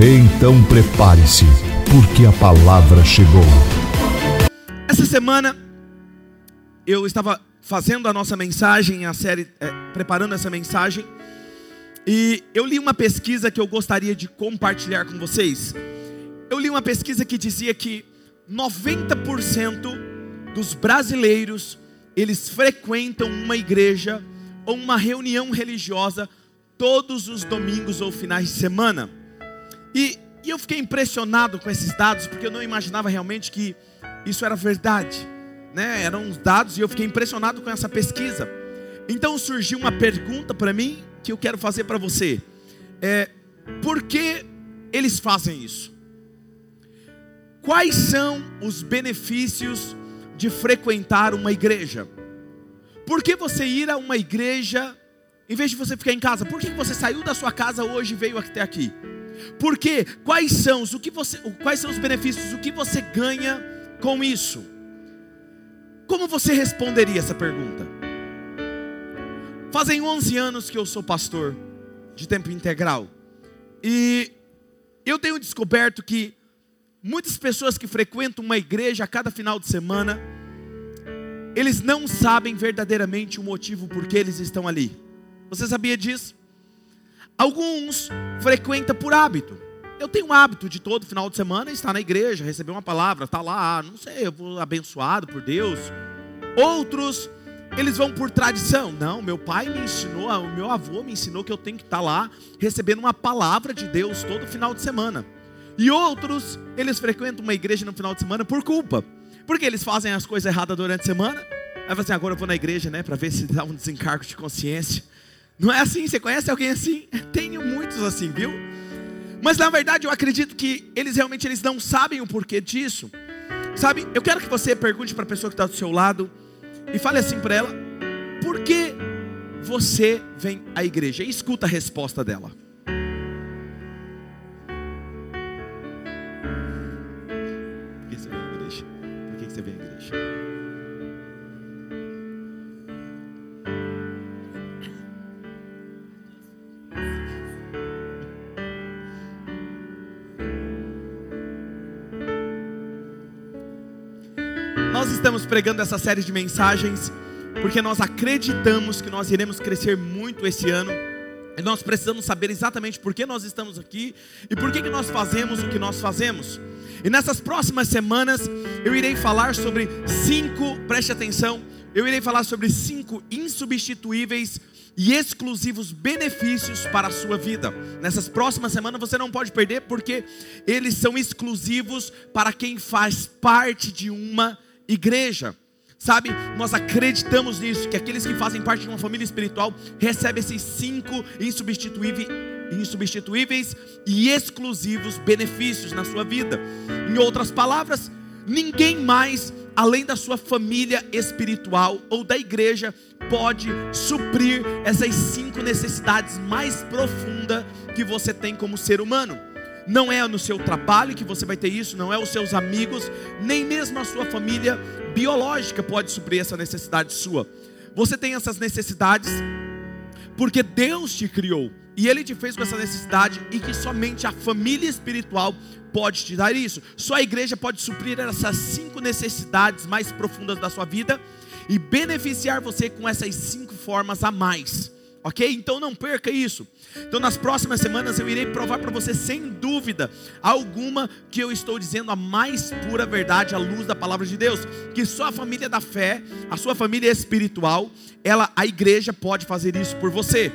Então prepare-se, porque a palavra chegou. Essa semana eu estava fazendo a nossa mensagem, a série, é, preparando essa mensagem, e eu li uma pesquisa que eu gostaria de compartilhar com vocês. Eu li uma pesquisa que dizia que 90% dos brasileiros eles frequentam uma igreja ou uma reunião religiosa todos os domingos ou finais de semana. E, e eu fiquei impressionado com esses dados, porque eu não imaginava realmente que isso era verdade. Né? Eram os dados e eu fiquei impressionado com essa pesquisa. Então surgiu uma pergunta para mim que eu quero fazer para você. É, por que eles fazem isso? Quais são os benefícios de frequentar uma igreja? Por que você ir a uma igreja em vez de você ficar em casa? Por que você saiu da sua casa hoje e veio até aqui? Por quê? Quais são os, o que você, quais são os benefícios? O que você ganha com isso? Como você responderia essa pergunta? Fazem 11 anos que eu sou pastor de tempo integral. E eu tenho descoberto que muitas pessoas que frequentam uma igreja a cada final de semana, eles não sabem verdadeiramente o motivo por que eles estão ali. Você sabia disso? Alguns frequentam por hábito. Eu tenho um hábito de todo final de semana estar na igreja, receber uma palavra, estar tá lá, não sei, eu vou abençoado por Deus. Outros, eles vão por tradição. Não, meu pai me ensinou, o meu avô me ensinou que eu tenho que estar lá recebendo uma palavra de Deus todo final de semana. E outros, eles frequentam uma igreja no final de semana por culpa. Porque eles fazem as coisas erradas durante a semana. Aí você assim, agora eu vou na igreja, né, para ver se dá um desencargo de consciência. Não é assim? Você conhece alguém assim? Tenho muitos assim, viu? Mas na verdade eu acredito que eles realmente eles não sabem o porquê disso. Sabe? Eu quero que você pergunte para a pessoa que está do seu lado e fale assim para ela: por que você vem à igreja? E escuta a resposta dela. Estamos pregando essa série de mensagens porque nós acreditamos que nós iremos crescer muito esse ano. E nós precisamos saber exatamente por que nós estamos aqui e por que, que nós fazemos o que nós fazemos. E nessas próximas semanas eu irei falar sobre cinco, preste atenção, eu irei falar sobre cinco insubstituíveis e exclusivos benefícios para a sua vida. Nessas próximas semanas você não pode perder porque eles são exclusivos para quem faz parte de uma igreja. Sabe, nós acreditamos nisso, que aqueles que fazem parte de uma família espiritual recebem esses cinco insubstituíveis, insubstituíveis e exclusivos benefícios na sua vida. Em outras palavras, ninguém mais, além da sua família espiritual ou da igreja, pode suprir essas cinco necessidades mais profundas que você tem como ser humano. Não é no seu trabalho que você vai ter isso, não é os seus amigos, nem mesmo a sua família biológica pode suprir essa necessidade sua. Você tem essas necessidades porque Deus te criou e Ele te fez com essa necessidade e que somente a família espiritual pode te dar isso. Só a igreja pode suprir essas cinco necessidades mais profundas da sua vida e beneficiar você com essas cinco formas a mais. Ok? Então não perca isso. Então nas próximas semanas eu irei provar para você sem dúvida alguma que eu estou dizendo a mais pura verdade à luz da palavra de Deus, que só a família da fé, a sua família espiritual, ela a igreja pode fazer isso por você.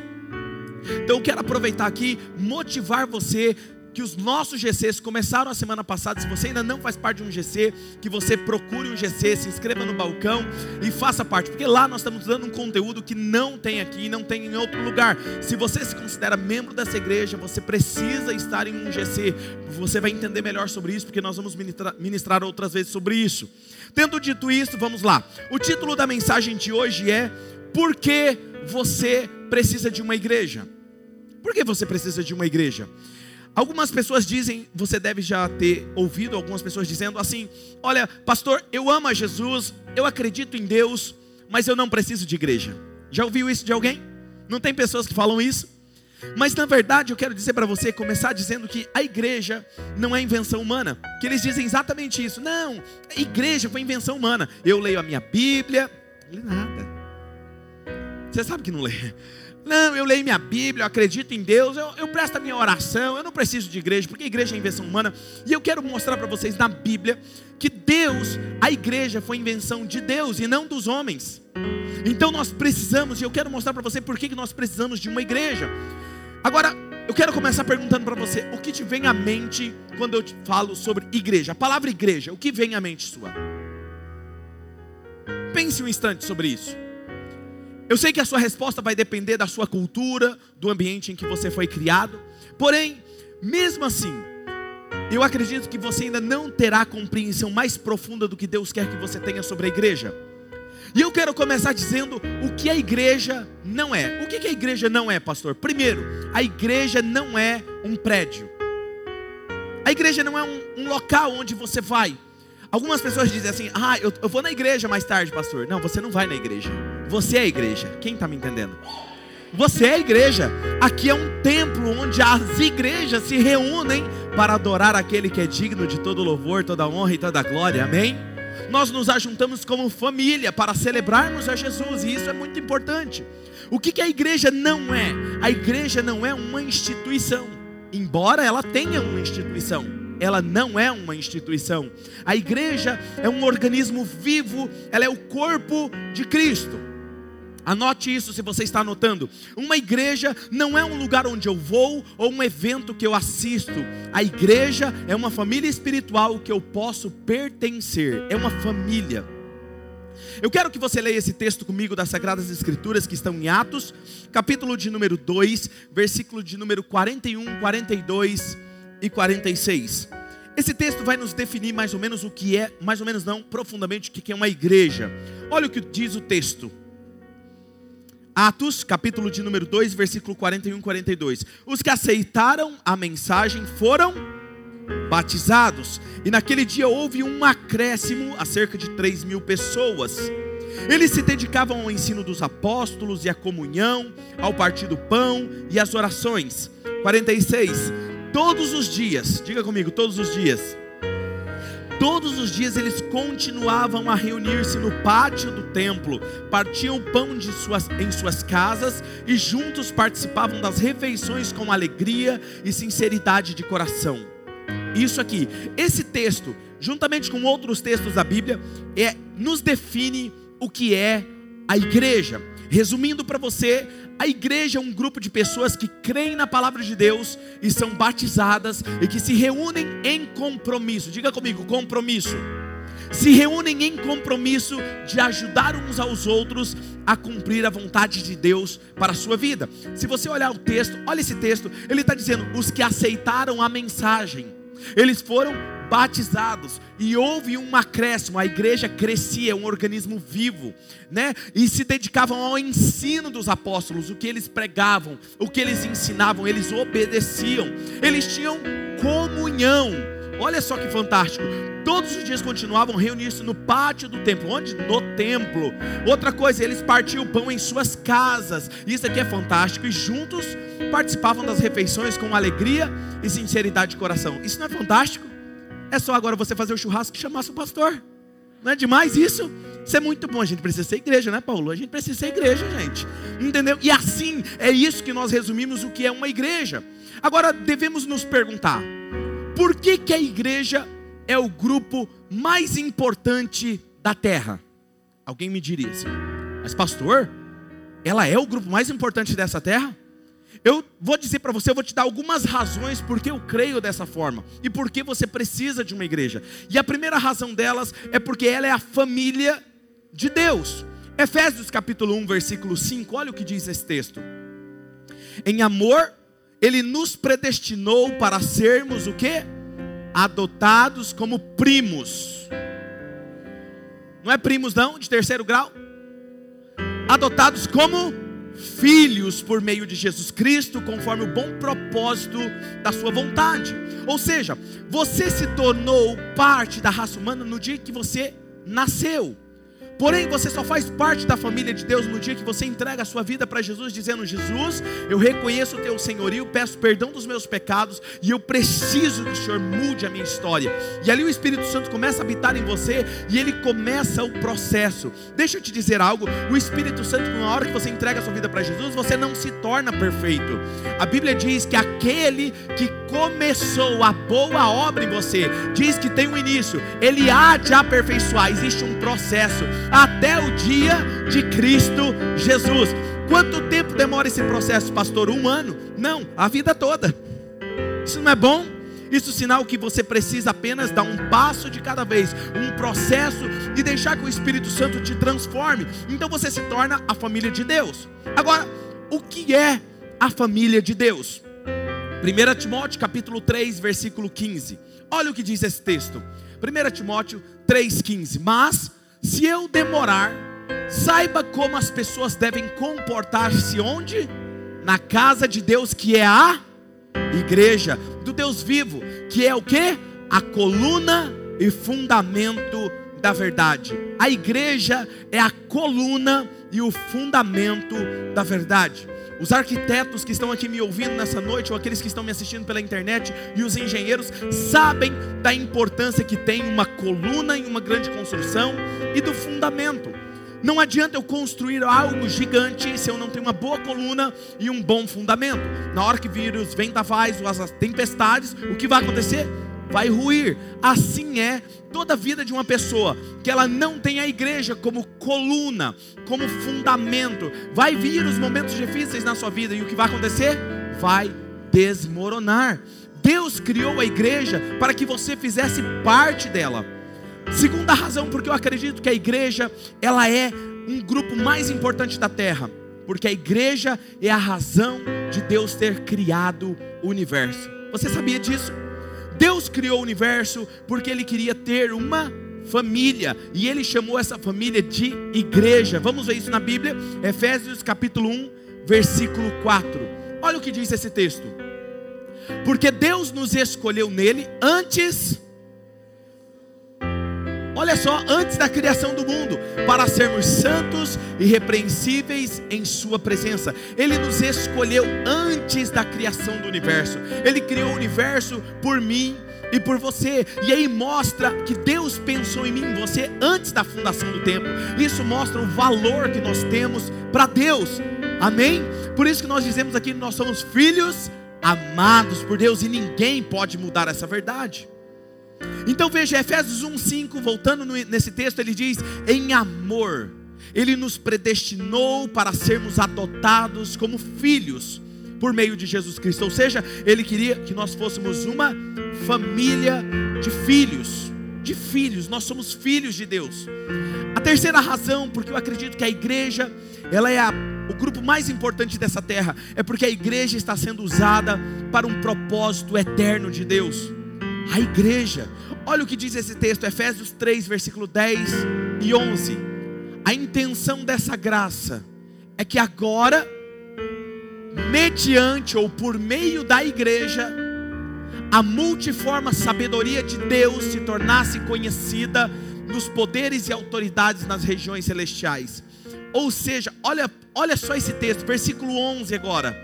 Então eu quero aproveitar aqui motivar você que os nossos GCs começaram a semana passada. Se você ainda não faz parte de um GC, que você procure um GC, se inscreva no balcão e faça parte, porque lá nós estamos dando um conteúdo que não tem aqui, não tem em outro lugar. Se você se considera membro dessa igreja, você precisa estar em um GC. Você vai entender melhor sobre isso, porque nós vamos ministrar, ministrar outras vezes sobre isso. Tendo dito isso, vamos lá. O título da mensagem de hoje é Por que você precisa de uma igreja? Por que você precisa de uma igreja? Algumas pessoas dizem, você deve já ter ouvido algumas pessoas dizendo assim: Olha, pastor, eu amo a Jesus, eu acredito em Deus, mas eu não preciso de igreja. Já ouviu isso de alguém? Não tem pessoas que falam isso? Mas na verdade eu quero dizer para você, começar dizendo que a igreja não é invenção humana. Que eles dizem exatamente isso. Não, a igreja foi invenção humana. Eu leio a minha Bíblia, não leio nada. Você sabe que não lê. Não, eu leio minha Bíblia, eu acredito em Deus, eu, eu presto a minha oração, eu não preciso de igreja, porque igreja é invenção humana. E eu quero mostrar para vocês na Bíblia que Deus, a igreja foi invenção de Deus e não dos homens. Então nós precisamos, e eu quero mostrar para você por que nós precisamos de uma igreja. Agora, eu quero começar perguntando para você: o que te vem à mente quando eu te falo sobre igreja? A palavra igreja, o que vem à mente sua? Pense um instante sobre isso. Eu sei que a sua resposta vai depender da sua cultura, do ambiente em que você foi criado. Porém, mesmo assim, eu acredito que você ainda não terá compreensão mais profunda do que Deus quer que você tenha sobre a igreja. E eu quero começar dizendo o que a igreja não é. O que a igreja não é, pastor? Primeiro, a igreja não é um prédio. A igreja não é um, um local onde você vai. Algumas pessoas dizem assim: Ah, eu, eu vou na igreja mais tarde, pastor. Não, você não vai na igreja. Você é a igreja. Quem está me entendendo? Você é a igreja. Aqui é um templo onde as igrejas se reúnem para adorar aquele que é digno de todo louvor, toda honra e toda glória. Amém? Nós nos ajuntamos como família para celebrarmos a Jesus, e isso é muito importante. O que, que a igreja não é? A igreja não é uma instituição, embora ela tenha uma instituição ela não é uma instituição. A igreja é um organismo vivo, ela é o corpo de Cristo. Anote isso se você está anotando. Uma igreja não é um lugar onde eu vou ou um evento que eu assisto. A igreja é uma família espiritual que eu posso pertencer. É uma família. Eu quero que você leia esse texto comigo das Sagradas Escrituras que estão em Atos, capítulo de número 2, versículo de número 41, 42 e 46. Esse texto vai nos definir mais ou menos o que é, mais ou menos não, profundamente o que é uma igreja. Olha o que diz o texto. Atos, capítulo de número 2, versículo 41 e 42. Os que aceitaram a mensagem foram batizados, e naquele dia houve um acréscimo a cerca de 3 mil pessoas. Eles se dedicavam ao ensino dos apóstolos e à comunhão, ao partir do pão e às orações. 46 todos os dias, diga comigo, todos os dias. Todos os dias eles continuavam a reunir-se no pátio do templo, partiam pão de suas, em suas casas e juntos participavam das refeições com alegria e sinceridade de coração. Isso aqui, esse texto, juntamente com outros textos da Bíblia, é, nos define o que é a igreja. Resumindo para você, a igreja é um grupo de pessoas que creem na palavra de Deus e são batizadas e que se reúnem em compromisso. Diga comigo, compromisso. Se reúnem em compromisso de ajudar uns aos outros a cumprir a vontade de Deus para a sua vida. Se você olhar o texto, olha esse texto, ele está dizendo: os que aceitaram a mensagem, eles foram batizados e houve um acréscimo, a igreja crescia, é um organismo vivo, né? E se dedicavam ao ensino dos apóstolos, o que eles pregavam, o que eles ensinavam, eles obedeciam. Eles tinham comunhão. Olha só que fantástico. Todos os dias continuavam reunir-se no pátio do templo. Onde? No templo. Outra coisa, eles partiam o pão em suas casas. Isso aqui é fantástico. E juntos participavam das refeições com alegria e sinceridade de coração. Isso não é fantástico? É só agora você fazer o churrasco e chamar seu pastor. Não é demais isso? Isso é muito bom. A gente precisa ser igreja, né, Paulo? A gente precisa ser igreja, gente. Entendeu? E assim, é isso que nós resumimos o que é uma igreja. Agora, devemos nos perguntar: por que, que a igreja é o grupo mais importante da terra? Alguém me diria assim, mas pastor, ela é o grupo mais importante dessa terra? Eu vou dizer para você, eu vou te dar algumas razões porque eu creio dessa forma e porque você precisa de uma igreja. E a primeira razão delas é porque ela é a família de Deus. Efésios capítulo 1, versículo 5, olha o que diz esse texto. Em amor, ele nos predestinou para sermos o que? Adotados como primos. Não é primos não, de terceiro grau? Adotados como filhos por meio de Jesus Cristo, conforme o bom propósito da sua vontade. Ou seja, você se tornou parte da raça humana no dia que você nasceu. Porém, você só faz parte da família de Deus no dia que você entrega a sua vida para Jesus, dizendo: Jesus, eu reconheço o teu senhorio, peço perdão dos meus pecados e eu preciso que o Senhor mude a minha história. E ali o Espírito Santo começa a habitar em você e ele começa o processo. Deixa eu te dizer algo: o Espírito Santo, na hora que você entrega a sua vida para Jesus, você não se torna perfeito. A Bíblia diz que aquele que começou a boa obra em você, diz que tem um início, ele há de aperfeiçoar, existe um processo até o dia de Cristo Jesus. Quanto tempo demora esse processo, pastor? Um ano? Não, a vida toda. Isso não é bom? Isso é sinal que você precisa apenas dar um passo de cada vez, um processo e deixar que o Espírito Santo te transforme. Então você se torna a família de Deus. Agora, o que é a família de Deus? 1 Timóteo capítulo 3, versículo 15. Olha o que diz esse texto. 1 Timóteo 3,15. Mas se eu demorar, saiba como as pessoas devem comportar-se onde? Na casa de Deus, que é a igreja do Deus vivo, que é o que? A coluna e fundamento da verdade. A igreja é a coluna e o fundamento da verdade. Os arquitetos que estão aqui me ouvindo nessa noite, ou aqueles que estão me assistindo pela internet, e os engenheiros, sabem da importância que tem uma coluna em uma grande construção e do fundamento. Não adianta eu construir algo gigante se eu não tenho uma boa coluna e um bom fundamento. Na hora que vir os vendavais, as tempestades, o que vai acontecer? Vai ruir. Assim é toda a vida de uma pessoa que ela não tem a igreja como coluna, como fundamento. Vai vir os momentos difíceis na sua vida e o que vai acontecer? Vai desmoronar. Deus criou a igreja para que você fizesse parte dela. Segunda razão porque eu acredito que a igreja ela é um grupo mais importante da terra, porque a igreja é a razão de Deus ter criado o universo. Você sabia disso? Deus criou o universo porque Ele queria ter uma família e Ele chamou essa família de igreja. Vamos ver isso na Bíblia, Efésios capítulo 1, versículo 4. Olha o que diz esse texto. Porque Deus nos escolheu nele antes Olha só, antes da criação do mundo, para sermos santos e repreensíveis em Sua presença. Ele nos escolheu antes da criação do universo. Ele criou o universo por mim e por você. E aí mostra que Deus pensou em mim, em você, antes da fundação do tempo. Isso mostra o valor que nós temos para Deus. Amém? Por isso que nós dizemos aqui nós somos filhos amados por Deus e ninguém pode mudar essa verdade. Então veja, Efésios 1,5, voltando nesse texto, ele diz: em amor, ele nos predestinou para sermos adotados como filhos por meio de Jesus Cristo. Ou seja, ele queria que nós fôssemos uma família de filhos. De filhos, nós somos filhos de Deus. A terceira razão, porque eu acredito que a igreja, ela é a, o grupo mais importante dessa terra, é porque a igreja está sendo usada para um propósito eterno de Deus a igreja. Olha o que diz esse texto, Efésios 3, versículo 10 e 11. A intenção dessa graça é que agora, mediante ou por meio da igreja, a multiforme sabedoria de Deus se tornasse conhecida nos poderes e autoridades nas regiões celestiais. Ou seja, olha, olha só esse texto, versículo 11 agora.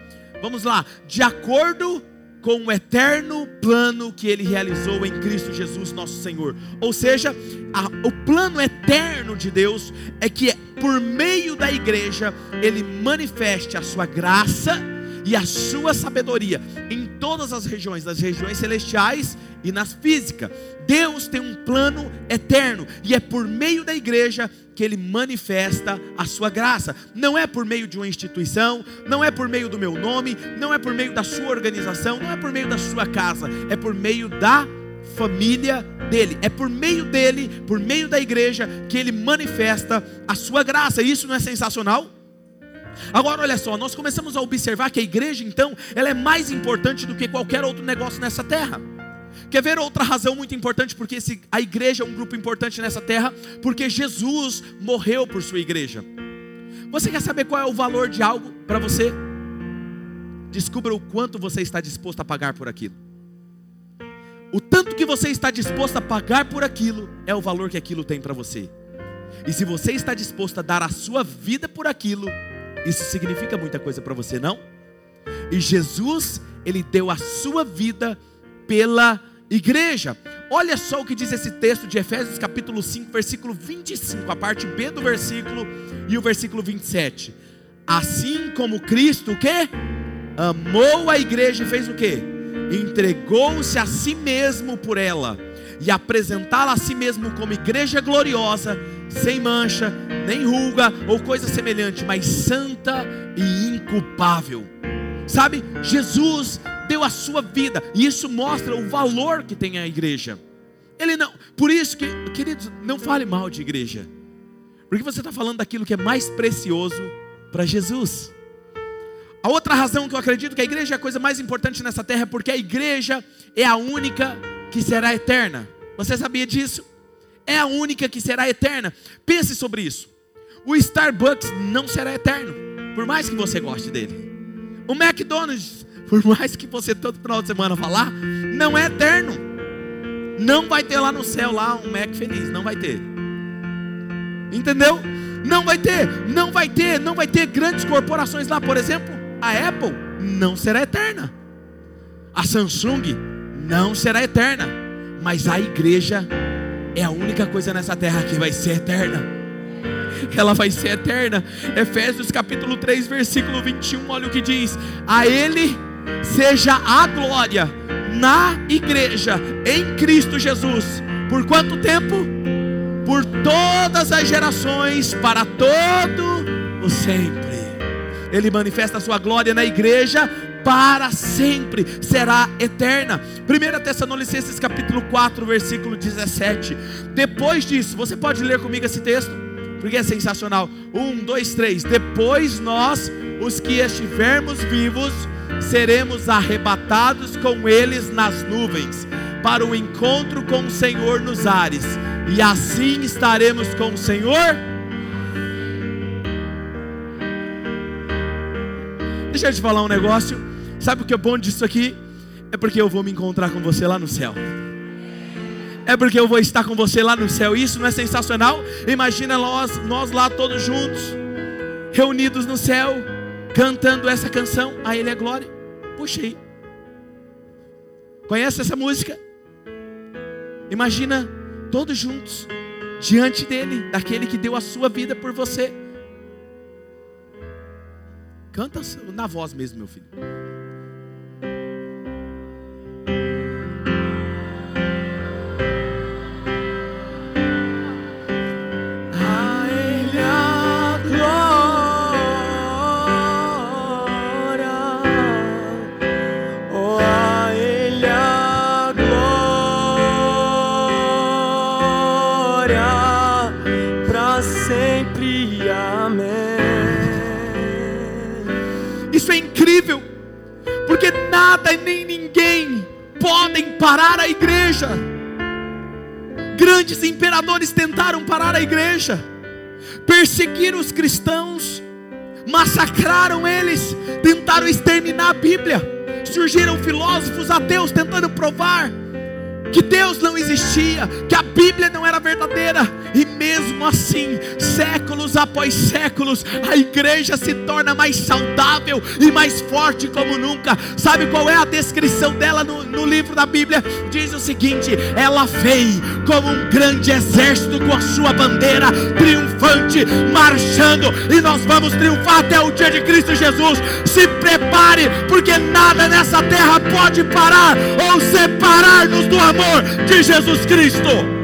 Vamos lá. De acordo com o eterno plano que ele realizou em Cristo Jesus, nosso Senhor. Ou seja, a, o plano eterno de Deus é que por meio da igreja ele manifeste a sua graça e a sua sabedoria em todas as regiões, das regiões celestiais e na física. Deus tem um plano eterno e é por meio da igreja que ele manifesta a sua graça. Não é por meio de uma instituição, não é por meio do meu nome, não é por meio da sua organização, não é por meio da sua casa, é por meio da família dele. É por meio dele, por meio da igreja, que ele manifesta a sua graça. Isso não é sensacional? Agora olha só, nós começamos a observar que a igreja então, ela é mais importante do que qualquer outro negócio nessa terra. Quer ver outra razão muito importante porque esse, a igreja é um grupo importante nessa terra? Porque Jesus morreu por sua igreja. Você quer saber qual é o valor de algo para você? Descubra o quanto você está disposto a pagar por aquilo. O tanto que você está disposto a pagar por aquilo é o valor que aquilo tem para você. E se você está disposto a dar a sua vida por aquilo, isso significa muita coisa para você, não? E Jesus, ele deu a sua vida pela igreja. Olha só o que diz esse texto de Efésios capítulo 5, versículo 25, a parte B do versículo e o versículo 27. Assim como Cristo, o quê? Amou a igreja e fez o quê? Entregou-se a si mesmo por ela e apresentá-la a si mesmo como igreja gloriosa, sem mancha, nem ruga ou coisa semelhante, mas santa e inculpável. Sabe, Jesus deu a sua vida, e isso mostra o valor que tem a igreja. Ele não, por isso que, queridos, não fale mal de igreja, porque você está falando daquilo que é mais precioso para Jesus. A outra razão que eu acredito que a igreja é a coisa mais importante nessa terra é porque a igreja é a única que será eterna. Você sabia disso? É a única que será eterna. Pense sobre isso. O Starbucks não será eterno, por mais que você goste dele. O McDonald's por mais que você todo final de semana falar, não é eterno. Não vai ter lá no céu lá um Mac feliz, não vai ter. Entendeu? Não vai ter, não vai ter, não vai ter grandes corporações lá, por exemplo, a Apple não será eterna. A Samsung não será eterna, mas a igreja é a única coisa nessa terra que vai ser eterna ela vai ser eterna. Efésios capítulo 3, versículo 21, olha o que diz: A Ele seja a glória na igreja, em Cristo Jesus. Por quanto tempo? Por todas as gerações, para todo o sempre. Ele manifesta a sua glória na igreja para sempre, será eterna. 1 Tessalonicenses capítulo 4, versículo 17. Depois disso, você pode ler comigo esse texto? Porque é sensacional. Um, dois, três. Depois nós, os que estivermos vivos, seremos arrebatados com eles nas nuvens, para o encontro com o Senhor nos ares, e assim estaremos com o Senhor. Deixa eu te falar um negócio. Sabe o que é bom disso aqui? É porque eu vou me encontrar com você lá no céu. É porque eu vou estar com você lá no céu. Isso não é sensacional? Imagina nós, nós lá todos juntos, reunidos no céu cantando essa canção, a Ele é glória. Puxa aí. Conhece essa música? Imagina todos juntos diante dele, daquele que deu a sua vida por você. Canta na voz mesmo, meu filho. Parar a igreja. Grandes imperadores tentaram parar a igreja, perseguiram os cristãos, massacraram eles, tentaram exterminar a Bíblia. Surgiram filósofos ateus tentando provar que Deus não existia, que a Bíblia não era verdadeira, e mesmo assim, séculos após séculos, a igreja se torna mais saudável e mais forte como nunca. Sabe qual é a descrição dela no, no livro da Bíblia? Diz o seguinte: ela veio como um grande exército com a sua bandeira triunfante, marchando, e nós vamos triunfar até o dia de Cristo Jesus. Se prepare, porque nada nessa terra pode parar ou separar-nos do amor de Jesus Cristo.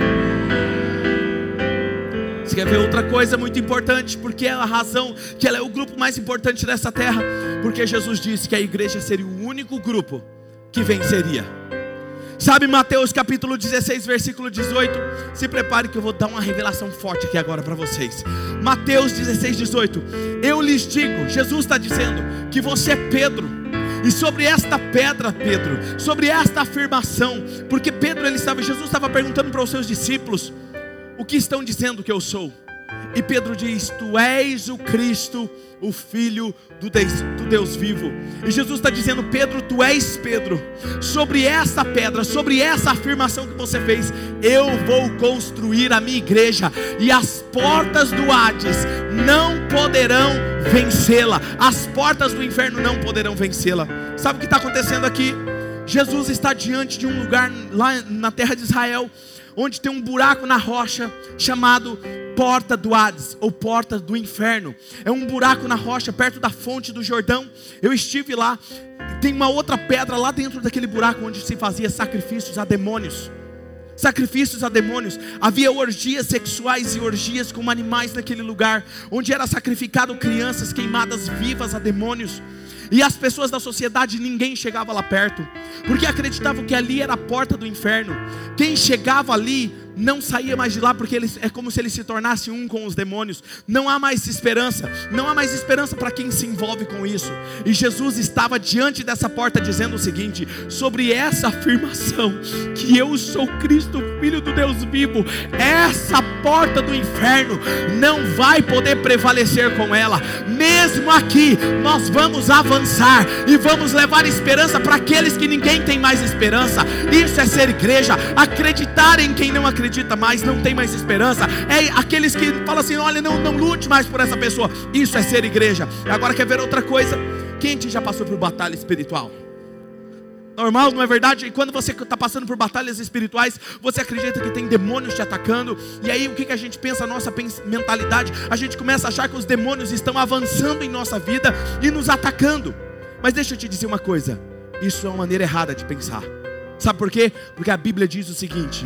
Você quer ver outra coisa muito importante? Porque é a razão que ela é o grupo mais importante dessa terra. Porque Jesus disse que a igreja seria o único grupo que venceria. Sabe Mateus capítulo 16, versículo 18? Se prepare que eu vou dar uma revelação forte aqui agora para vocês. Mateus 16, 18. Eu lhes digo, Jesus está dizendo que você é Pedro. E sobre esta pedra, Pedro, sobre esta afirmação, porque Pedro ele estava, Jesus estava perguntando para os seus discípulos, o que estão dizendo que eu sou? E Pedro diz: Tu és o Cristo, o Filho do Deus, do Deus vivo. E Jesus está dizendo: Pedro, tu és Pedro. Sobre essa pedra, sobre essa afirmação que você fez, eu vou construir a minha igreja, e as portas do Hades não poderão vencê-la, as portas do inferno não poderão vencê-la. Sabe o que está acontecendo aqui? Jesus está diante de um lugar lá na terra de Israel onde tem um buraco na rocha chamado Porta do Hades ou Porta do Inferno. É um buraco na rocha perto da fonte do Jordão. Eu estive lá. Tem uma outra pedra lá dentro daquele buraco onde se fazia sacrifícios a demônios. Sacrifícios a demônios, havia orgias sexuais e orgias com animais naquele lugar, onde era sacrificado crianças queimadas vivas a demônios. E as pessoas da sociedade, ninguém chegava lá perto, porque acreditavam que ali era a porta do inferno. Quem chegava ali não saía mais de lá porque ele, é como se ele se tornasse um com os demônios. Não há mais esperança, não há mais esperança para quem se envolve com isso. E Jesus estava diante dessa porta dizendo o seguinte: sobre essa afirmação, que eu sou Cristo, Filho do Deus vivo, essa porta do inferno não vai poder prevalecer com ela. Mesmo aqui, nós vamos avançar e vamos levar esperança para aqueles que ninguém tem mais esperança. Isso é ser igreja, acreditar em quem não acredita acredita mais, não tem mais esperança. É aqueles que falam assim: olha, não, não lute mais por essa pessoa. Isso é ser igreja. Agora quer ver outra coisa? Quem já passou por batalha espiritual? Normal, não é verdade? E quando você está passando por batalhas espirituais, você acredita que tem demônios te atacando, e aí o que, que a gente pensa, a nossa mentalidade? A gente começa a achar que os demônios estão avançando em nossa vida e nos atacando. Mas deixa eu te dizer uma coisa: isso é uma maneira errada de pensar. Sabe por quê? Porque a Bíblia diz o seguinte: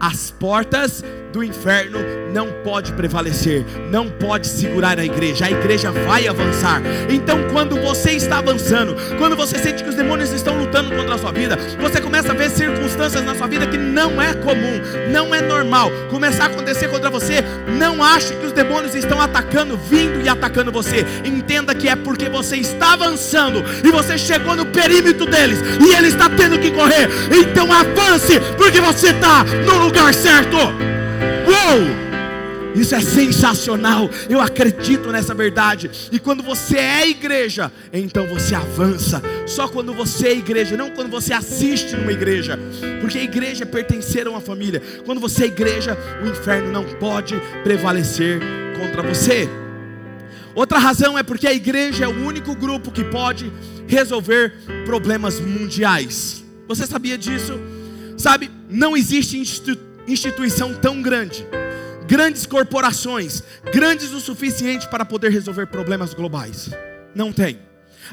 as portas do inferno não pode prevalecer, não pode segurar a igreja. A igreja vai avançar. Então, quando você está avançando, quando você sente que os demônios estão lutando contra a sua vida, você começa a ver circunstâncias na sua vida que não é comum, não é normal, começar a acontecer contra você, não ache que os demônios estão atacando, vindo e atacando você. Entenda que é porque você está avançando e você chegou no perímetro deles e ele está tendo que correr. Então avance, porque você está no lugar lugar certo. Uou! Isso é sensacional. Eu acredito nessa verdade. E quando você é igreja, então você avança. Só quando você é igreja, não quando você assiste numa igreja. Porque a igreja é pertencer a uma família. Quando você é igreja, o inferno não pode prevalecer contra você. Outra razão é porque a igreja é o único grupo que pode resolver problemas mundiais. Você sabia disso? Sabe, não existe instituição tão grande, grandes corporações, grandes o suficiente para poder resolver problemas globais. Não tem.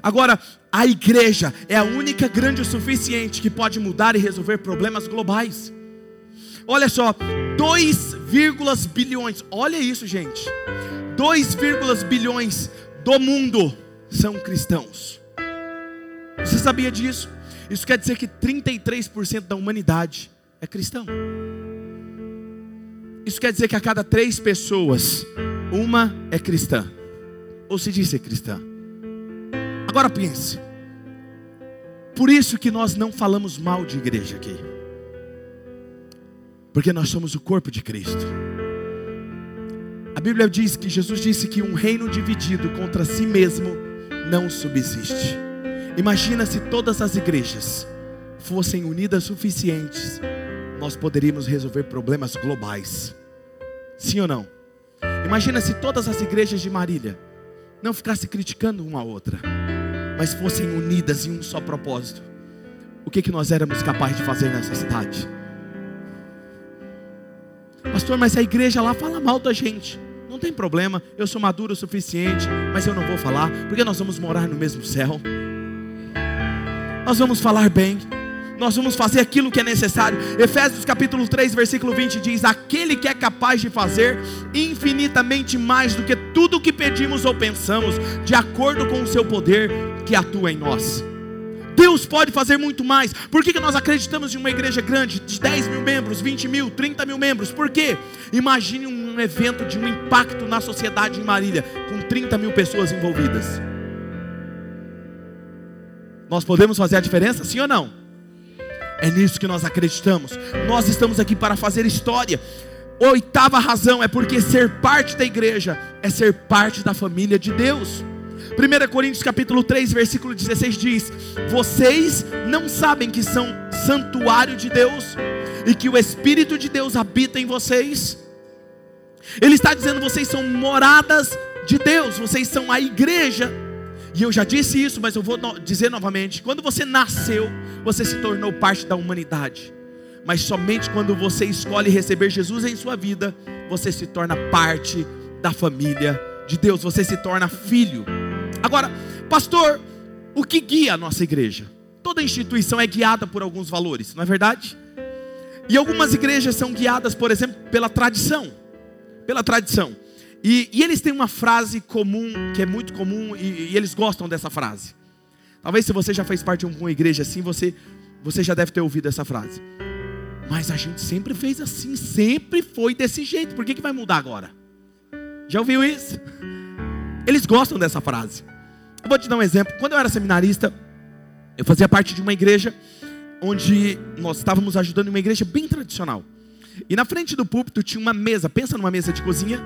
Agora, a igreja é a única grande o suficiente que pode mudar e resolver problemas globais. Olha só, 2, bilhões, olha isso, gente. 2, bilhões do mundo são cristãos. Você sabia disso? Isso quer dizer que 33% da humanidade é cristão. Isso quer dizer que a cada três pessoas, uma é cristã. Ou se diz ser cristã. Agora pense. Por isso que nós não falamos mal de igreja aqui. Porque nós somos o corpo de Cristo. A Bíblia diz que Jesus disse que um reino dividido contra si mesmo não subsiste. Imagina se todas as igrejas fossem unidas suficientes, nós poderíamos resolver problemas globais. Sim ou não? Imagina se todas as igrejas de Marília não ficassem criticando uma a outra, mas fossem unidas em um só propósito. O que, que nós éramos capazes de fazer nessa cidade? Pastor, mas a igreja lá fala mal da gente. Não tem problema, eu sou maduro o suficiente, mas eu não vou falar, porque nós vamos morar no mesmo céu. Nós vamos falar bem, nós vamos fazer aquilo que é necessário. Efésios capítulo 3, versículo 20 diz: Aquele que é capaz de fazer infinitamente mais do que tudo o que pedimos ou pensamos, de acordo com o seu poder que atua em nós. Deus pode fazer muito mais. Por que, que nós acreditamos em uma igreja grande, de 10 mil membros, 20 mil, 30 mil membros? Por quê? Imagine um evento de um impacto na sociedade em Marília, com 30 mil pessoas envolvidas. Nós podemos fazer a diferença, sim ou não? É nisso que nós acreditamos. Nós estamos aqui para fazer história. Oitava razão é porque ser parte da igreja é ser parte da família de Deus. 1 Coríntios capítulo 3, versículo 16 diz: Vocês não sabem que são santuário de Deus e que o Espírito de Deus habita em vocês? Ele está dizendo: vocês são moradas de Deus, vocês são a igreja. E eu já disse isso, mas eu vou dizer novamente: quando você nasceu, você se tornou parte da humanidade. Mas somente quando você escolhe receber Jesus em sua vida, você se torna parte da família de Deus, você se torna filho. Agora, pastor, o que guia a nossa igreja? Toda instituição é guiada por alguns valores, não é verdade? E algumas igrejas são guiadas, por exemplo, pela tradição. Pela tradição. E, e eles têm uma frase comum, que é muito comum, e, e, eles gostam dessa frase. Talvez se você já fez parte de uma igreja assim, você, você já deve ter ouvido essa frase. Mas a gente sempre fez assim, sempre foi desse jeito, por que, que vai mudar agora? Já ouviu isso? Eles gostam dessa frase. Eu vou te dar um exemplo. Quando eu era seminarista, eu fazia parte de uma igreja onde nós estávamos ajudando uma igreja bem tradicional. E na frente do púlpito tinha uma mesa, pensa numa mesa de cozinha,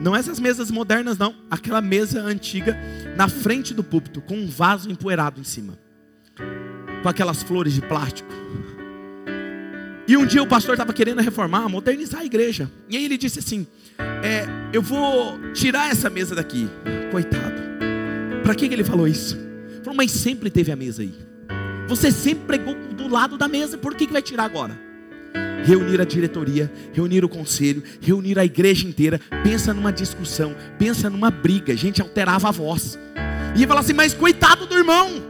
não essas mesas modernas não, aquela mesa antiga na frente do púlpito com um vaso empoeirado em cima. Com aquelas flores de plástico. E um dia o pastor estava querendo reformar, modernizar a igreja. E aí ele disse assim: é, Eu vou tirar essa mesa daqui. Coitado. Para que ele falou isso? Ele falou, mas sempre teve a mesa aí. Você sempre pregou do lado da mesa, por que, que vai tirar agora? Reunir a diretoria, reunir o conselho, reunir a igreja inteira. Pensa numa discussão, pensa numa briga. A gente alterava a voz. E ia falar assim: Mas coitado do irmão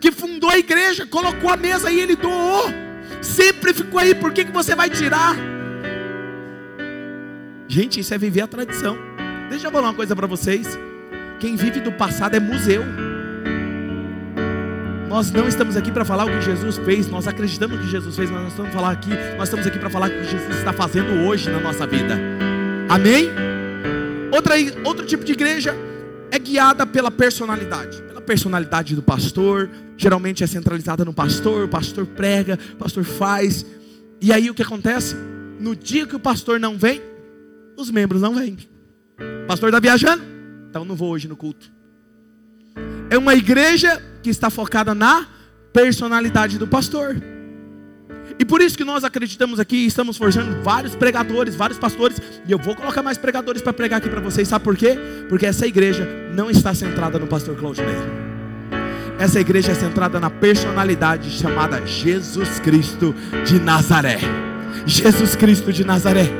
que fundou a igreja, colocou a mesa e ele doou sempre ficou aí, por que, que você vai tirar? Gente, isso é viver a tradição. Deixa eu falar uma coisa para vocês. Quem vive do passado é museu. Nós não estamos aqui para falar o que Jesus fez, nós acreditamos que Jesus fez, mas nós estamos falar aqui, nós estamos aqui para falar o que Jesus está fazendo hoje na nossa vida. Amém? Outra, outro tipo de igreja é guiada pela personalidade personalidade do pastor, geralmente é centralizada no pastor, o pastor prega, o pastor faz. E aí o que acontece? No dia que o pastor não vem, os membros não vêm. O pastor está viajando? Então não vou hoje no culto. É uma igreja que está focada na personalidade do pastor. E por isso que nós acreditamos aqui, estamos forjando vários pregadores, vários pastores, e eu vou colocar mais pregadores para pregar aqui para vocês. Sabe por quê? Porque essa igreja não está centrada no pastor Claudinei. Essa igreja é centrada na personalidade chamada Jesus Cristo de Nazaré. Jesus Cristo de Nazaré.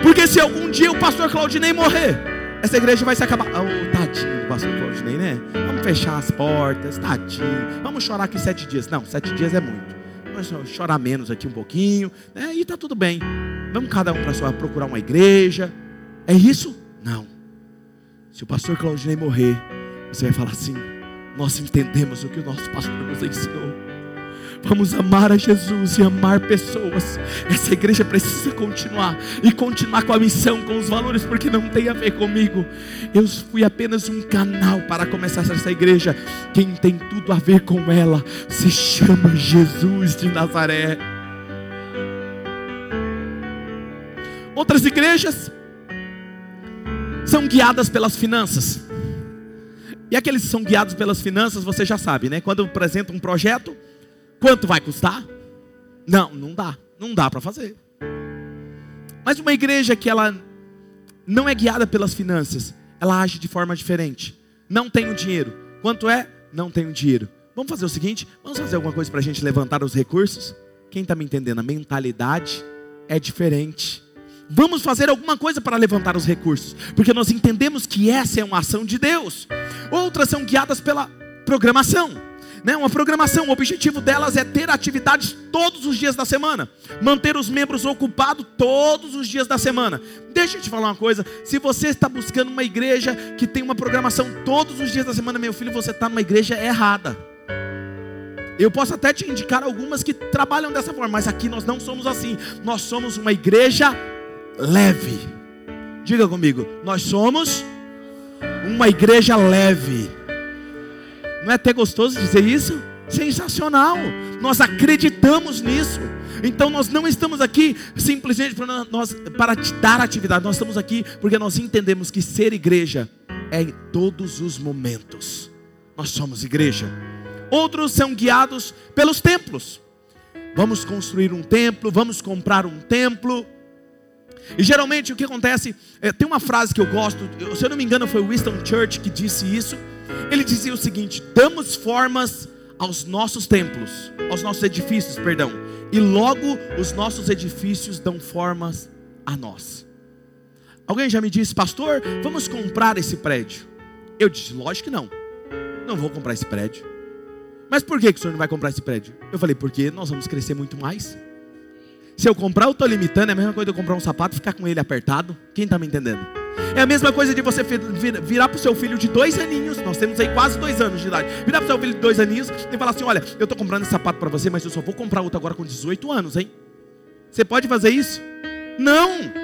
Porque se algum dia o pastor Claudinei morrer, essa igreja vai se acabar. Oh, tadinho do pastor Claudinei, né? Vamos fechar as portas, tadinho. Vamos chorar aqui sete dias. Não, sete dias é muito vamos chorar menos aqui um pouquinho, né? e está tudo bem. Vamos cada um para sua procurar uma igreja. É isso? Não. Se o pastor Claudinei morrer, você vai falar assim: nós entendemos o que o nosso pastor nos ensinou. Vamos amar a Jesus e amar pessoas. Essa igreja precisa continuar e continuar com a missão, com os valores, porque não tem a ver comigo. Eu fui apenas um canal para começar essa igreja. Quem tem tudo a ver com ela se chama Jesus de Nazaré. Outras igrejas são guiadas pelas finanças. E aqueles que são guiados pelas finanças, você já sabe, né? Quando apresenta um projeto, Quanto vai custar? Não, não dá. Não dá para fazer. Mas uma igreja que ela não é guiada pelas finanças, ela age de forma diferente. Não tenho dinheiro. Quanto é? Não tenho dinheiro. Vamos fazer o seguinte: vamos fazer alguma coisa para a gente levantar os recursos? Quem está me entendendo? A mentalidade é diferente. Vamos fazer alguma coisa para levantar os recursos, porque nós entendemos que essa é uma ação de Deus. Outras são guiadas pela programação né, uma programação. O objetivo delas é ter atividades todos os dias da semana, manter os membros ocupados todos os dias da semana. Deixa eu te falar uma coisa: se você está buscando uma igreja que tem uma programação todos os dias da semana, meu filho, você está numa igreja errada. Eu posso até te indicar algumas que trabalham dessa forma, mas aqui nós não somos assim. Nós somos uma igreja leve. Diga comigo, nós somos uma igreja leve. Não é até gostoso dizer isso? Sensacional. Nós acreditamos nisso. Então nós não estamos aqui simplesmente para, nós, para te dar atividade. Nós estamos aqui porque nós entendemos que ser igreja é em todos os momentos. Nós somos igreja. Outros são guiados pelos templos. Vamos construir um templo, vamos comprar um templo. E geralmente o que acontece, é, tem uma frase que eu gosto, se eu não me engano foi Winston Church que disse isso. Ele dizia o seguinte: damos formas aos nossos templos, aos nossos edifícios, perdão, e logo os nossos edifícios dão formas a nós. Alguém já me disse, pastor, vamos comprar esse prédio? Eu disse, lógico que não, não vou comprar esse prédio. Mas por que, que o senhor não vai comprar esse prédio? Eu falei, porque nós vamos crescer muito mais. Se eu comprar, eu estou limitando, é a mesma coisa eu comprar um sapato e ficar com ele apertado. Quem está me entendendo? É a mesma coisa de você virar para o seu filho de dois aninhos, nós temos aí quase dois anos de idade, virar para o seu filho de dois aninhos e falar assim: olha, eu estou comprando esse sapato para você, mas eu só vou comprar outro agora com 18 anos, hein? Você pode fazer isso? Não!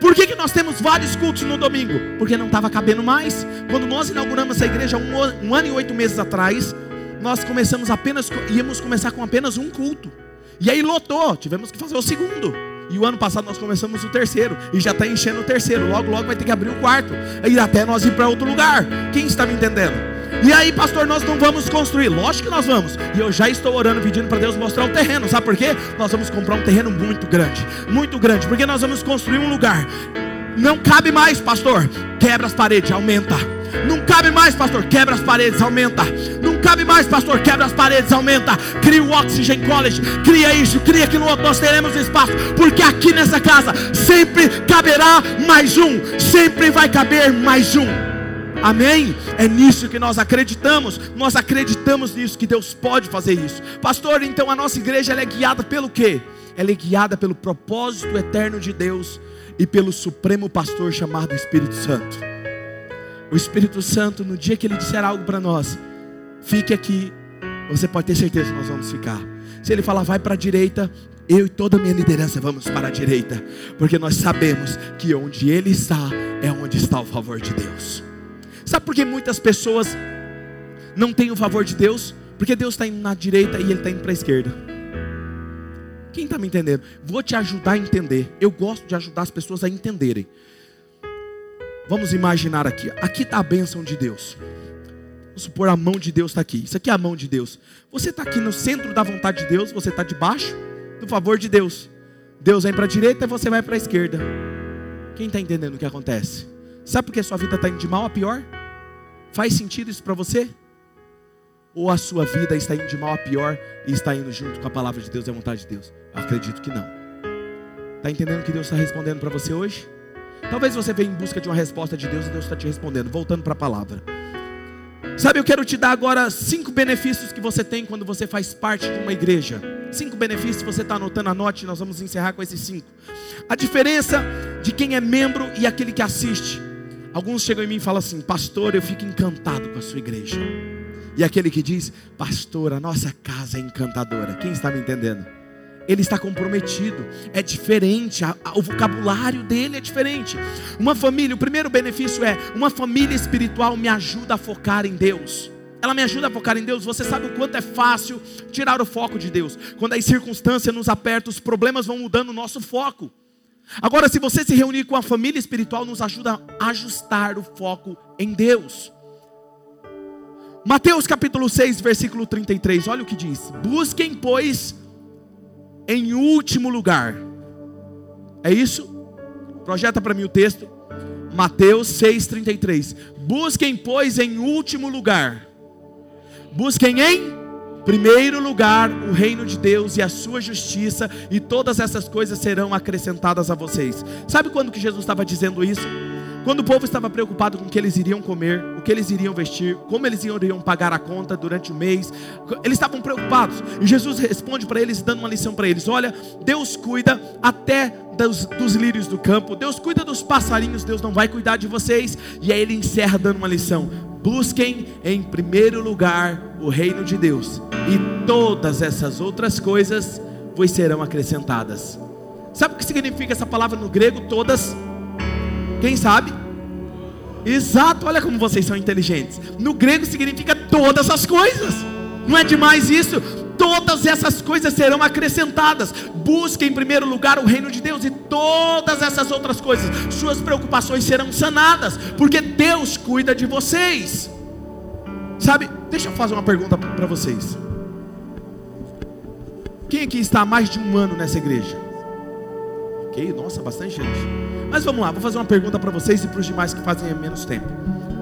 Por que, que nós temos vários cultos no domingo? Porque não estava cabendo mais. Quando nós inauguramos essa igreja um, um ano e oito meses atrás, nós começamos apenas, íamos começar com apenas um culto. E aí lotou, tivemos que fazer o segundo. E o ano passado nós começamos o terceiro. E já está enchendo o terceiro. Logo, logo vai ter que abrir o quarto. E até nós ir para outro lugar. Quem está me entendendo? E aí, pastor, nós não vamos construir. Lógico que nós vamos. E eu já estou orando, pedindo para Deus mostrar o terreno. Sabe por quê? Nós vamos comprar um terreno muito grande. Muito grande. Porque nós vamos construir um lugar. Não cabe mais, pastor. Quebra as paredes, aumenta. Não cabe mais, pastor. Quebra as paredes, aumenta. Não cabe mais, pastor. Quebra as paredes, aumenta. Cria o Oxygen College. Cria isso, cria aquilo outro. Nós teremos espaço. Porque aqui nessa casa sempre caberá mais um. Sempre vai caber mais um. Amém? É nisso que nós acreditamos. Nós acreditamos nisso que Deus pode fazer isso. Pastor, então a nossa igreja é guiada pelo quê? Ela é guiada pelo propósito eterno de Deus e pelo supremo pastor chamado Espírito Santo. O Espírito Santo, no dia que ele disser algo para nós, fique aqui, você pode ter certeza que nós vamos ficar. Se ele falar, vai para a direita, eu e toda a minha liderança vamos para a direita, porque nós sabemos que onde ele está é onde está o favor de Deus. Sabe por que muitas pessoas não têm o favor de Deus? Porque Deus está indo na direita e ele está indo para a esquerda. Quem está me entendendo? Vou te ajudar a entender. Eu gosto de ajudar as pessoas a entenderem. Vamos imaginar aqui. Aqui está a bênção de Deus. Vamos supor a mão de Deus está aqui. Isso aqui é a mão de Deus. Você está aqui no centro da vontade de Deus. Você está debaixo do favor de Deus. Deus vem para a direita e você vai para a esquerda. Quem está entendendo o que acontece? Sabe por que sua vida está indo de mal a pior? Faz sentido isso para você? Ou a sua vida está indo de mal a pior e está indo junto com a palavra de Deus e a vontade de Deus? Eu acredito que não. Está entendendo que Deus está respondendo para você hoje? Talvez você venha em busca de uma resposta de Deus e Deus está te respondendo. Voltando para a palavra. Sabe, eu quero te dar agora cinco benefícios que você tem quando você faz parte de uma igreja. Cinco benefícios, você está anotando, anote, nós vamos encerrar com esses cinco. A diferença de quem é membro e aquele que assiste. Alguns chegam em mim e falam assim, pastor, eu fico encantado com a sua igreja. E aquele que diz, pastor, a nossa casa é encantadora. Quem está me entendendo? Ele está comprometido, é diferente, a, a, o vocabulário dele é diferente. Uma família, o primeiro benefício é: uma família espiritual me ajuda a focar em Deus. Ela me ajuda a focar em Deus. Você sabe o quanto é fácil tirar o foco de Deus. Quando as circunstâncias nos apertam, os problemas vão mudando o nosso foco. Agora, se você se reunir com a família espiritual, nos ajuda a ajustar o foco em Deus. Mateus capítulo 6, versículo 33, olha o que diz: Busquem, pois, em último lugar. É isso? Projeta para mim o texto. Mateus 6,33. Busquem, pois, em último lugar. Busquem em primeiro lugar o reino de Deus e a sua justiça, e todas essas coisas serão acrescentadas a vocês. Sabe quando que Jesus estava dizendo isso? Quando o povo estava preocupado com o que eles iriam comer, o que eles iriam vestir, como eles iriam pagar a conta durante o mês, eles estavam preocupados. E Jesus responde para eles, dando uma lição para eles: Olha, Deus cuida até dos, dos, lírios do campo, Deus cuida dos passarinhos, Deus não vai cuidar de vocês. E aí ele encerra dando uma lição: Busquem em primeiro lugar o reino de Deus, e todas essas outras coisas vos serão acrescentadas. Sabe o que significa essa palavra no grego? Todas quem sabe? Exato, olha como vocês são inteligentes. No grego significa todas as coisas. Não é demais isso? Todas essas coisas serão acrescentadas. Busque em primeiro lugar o reino de Deus e todas essas outras coisas, suas preocupações serão sanadas, porque Deus cuida de vocês. Sabe? Deixa eu fazer uma pergunta para vocês. Quem aqui está há mais de um ano nessa igreja? Ok, nossa, bastante gente. Mas vamos lá, vou fazer uma pergunta para vocês e para os demais que fazem menos tempo.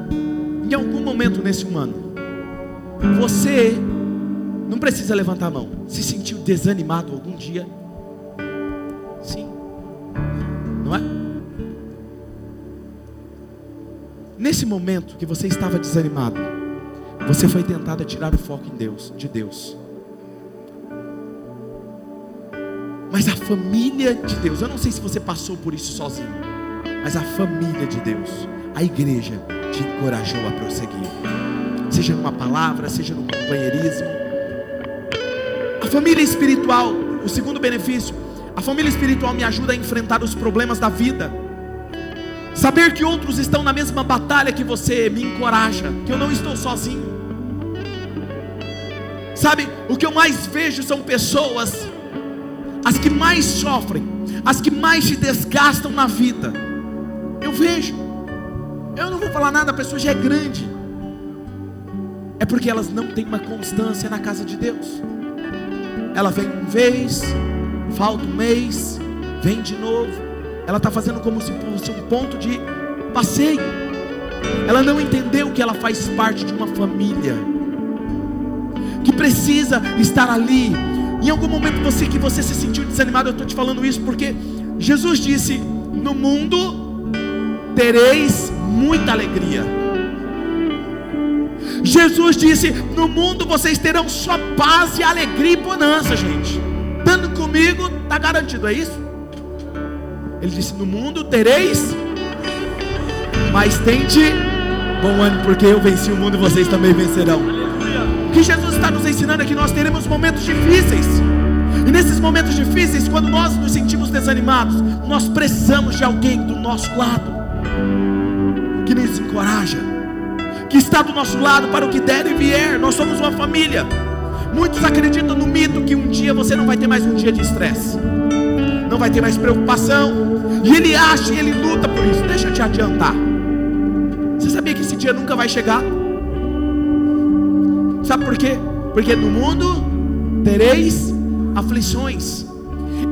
Em algum momento nesse um ano, você não precisa levantar a mão, se sentiu desanimado algum dia? Sim, não é? Nesse momento que você estava desanimado, você foi tentado a tirar o foco em Deus, de Deus. Mas a família de Deus, eu não sei se você passou por isso sozinho, mas a família de Deus, a igreja, te encorajou a prosseguir, seja numa palavra, seja no companheirismo. A família espiritual, o segundo benefício, a família espiritual me ajuda a enfrentar os problemas da vida. Saber que outros estão na mesma batalha que você me encoraja, que eu não estou sozinho. Sabe, o que eu mais vejo são pessoas as que mais sofrem, as que mais se desgastam na vida. Eu vejo, eu não vou falar nada, a pessoa já é grande, é porque elas não têm uma constância na casa de Deus. Ela vem uma vez, falta um mês, vem de novo. Ela está fazendo como se fosse um ponto de passeio. Ela não entendeu que ela faz parte de uma família que precisa estar ali em algum momento você que você se sentiu desanimado, eu estou te falando isso porque Jesus disse: No mundo tereis muita alegria. Jesus disse: No mundo vocês terão só paz e alegria e bonança, gente. Dando comigo, está garantido, é isso? Ele disse: No mundo tereis, mas tente bom ano, porque eu venci o mundo e vocês também vencerão está nos ensinando é que nós teremos momentos difíceis. E nesses momentos difíceis, quando nós nos sentimos desanimados, nós precisamos de alguém do nosso lado que nos encoraja, que está do nosso lado para o que der e vier. Nós somos uma família. Muitos acreditam no mito que um dia você não vai ter mais um dia de estresse, não vai ter mais preocupação, e ele acha e ele luta por isso. Deixa eu te adiantar. Você sabia que esse dia nunca vai chegar? Sabe por quê? Porque no mundo tereis aflições.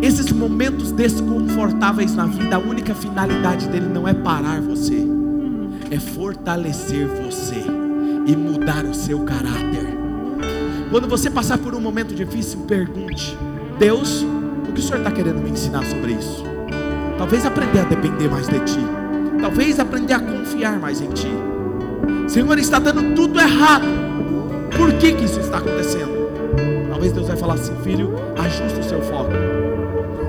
Esses momentos desconfortáveis na vida, a única finalidade dele não é parar você, é fortalecer você e mudar o seu caráter. Quando você passar por um momento difícil, pergunte: Deus, o que o Senhor está querendo me ensinar sobre isso? Talvez aprender a depender mais de Ti, talvez aprender a confiar mais em Ti. Senhor, está dando tudo errado por que, que isso está acontecendo? Talvez Deus vai falar assim, filho, ajuste o seu foco.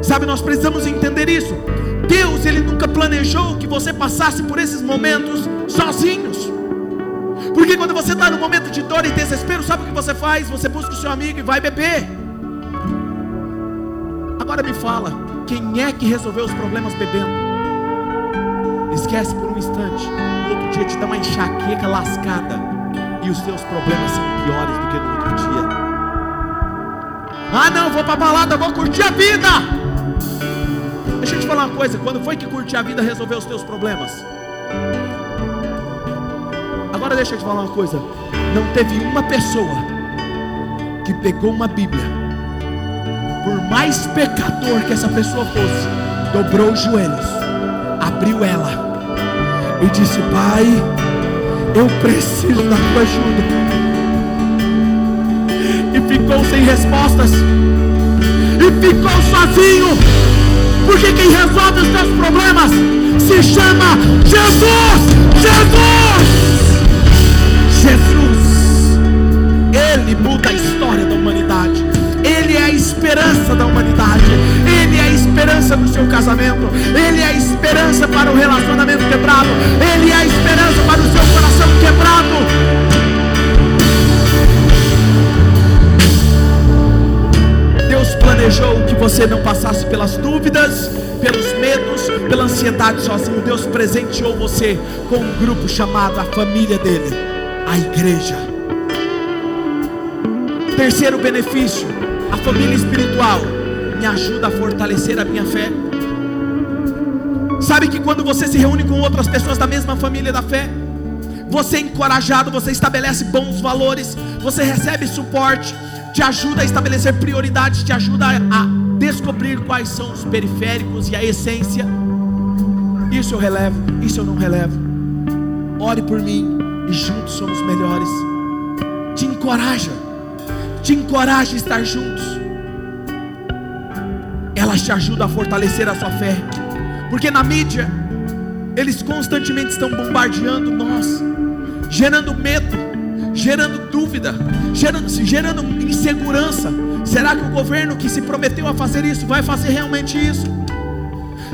Sabe, nós precisamos entender isso. Deus, Ele nunca planejou que você passasse por esses momentos sozinhos. Porque quando você está no momento de dor e desespero, sabe o que você faz? Você busca o seu amigo e vai beber. Agora me fala, quem é que resolveu os problemas bebendo? Esquece por um instante, no outro dia te dá uma enxaqueca lascada e os seus problemas são piores do que no outro dia. Ah, não, vou para balada, vou curtir a vida. Deixa eu te falar uma coisa: quando foi que curtir a vida resolveu os teus problemas? Agora deixa eu te falar uma coisa: não teve uma pessoa que pegou uma Bíblia, por mais pecador que essa pessoa fosse, dobrou os joelhos, abriu ela e disse: Pai, eu preciso da tua ajuda. E ficou sem respostas, e ficou sozinho, porque quem resolve os teus problemas se chama Jesus! Jesus! Jesus! Ele muda a história da humanidade. Esperança da humanidade. Ele é a esperança do seu casamento. Ele é a esperança para o relacionamento quebrado. Ele é a esperança para o seu coração quebrado. Deus planejou que você não passasse pelas dúvidas, pelos medos, pela ansiedade sozinho. Deus presenteou você com um grupo chamado a família dele, a igreja. Terceiro benefício, a família espiritual me ajuda a fortalecer a minha fé. Sabe que quando você se reúne com outras pessoas da mesma família da fé, você é encorajado, você estabelece bons valores, você recebe suporte, te ajuda a estabelecer prioridades, te ajuda a descobrir quais são os periféricos e a essência. Isso eu relevo, isso eu não relevo. Ore por mim e juntos somos melhores. Te encoraja te encoraja a estar juntos. Elas te ajudam a fortalecer a sua fé. Porque na mídia, eles constantemente estão bombardeando nós, gerando medo, gerando dúvida, gerando, gerando insegurança. Será que o governo que se prometeu a fazer isso vai fazer realmente isso?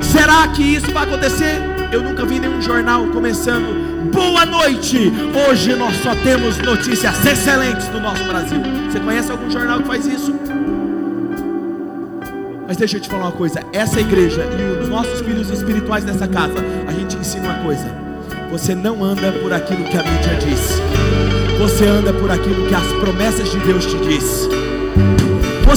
Será que isso vai acontecer? Eu nunca vi nenhum jornal começando Boa noite! Hoje nós só temos notícias excelentes do nosso Brasil. Você conhece algum jornal que faz isso? Mas deixa eu te falar uma coisa: essa igreja e os nossos filhos espirituais nessa casa, a gente ensina uma coisa. Você não anda por aquilo que a mídia diz, você anda por aquilo que as promessas de Deus te diz.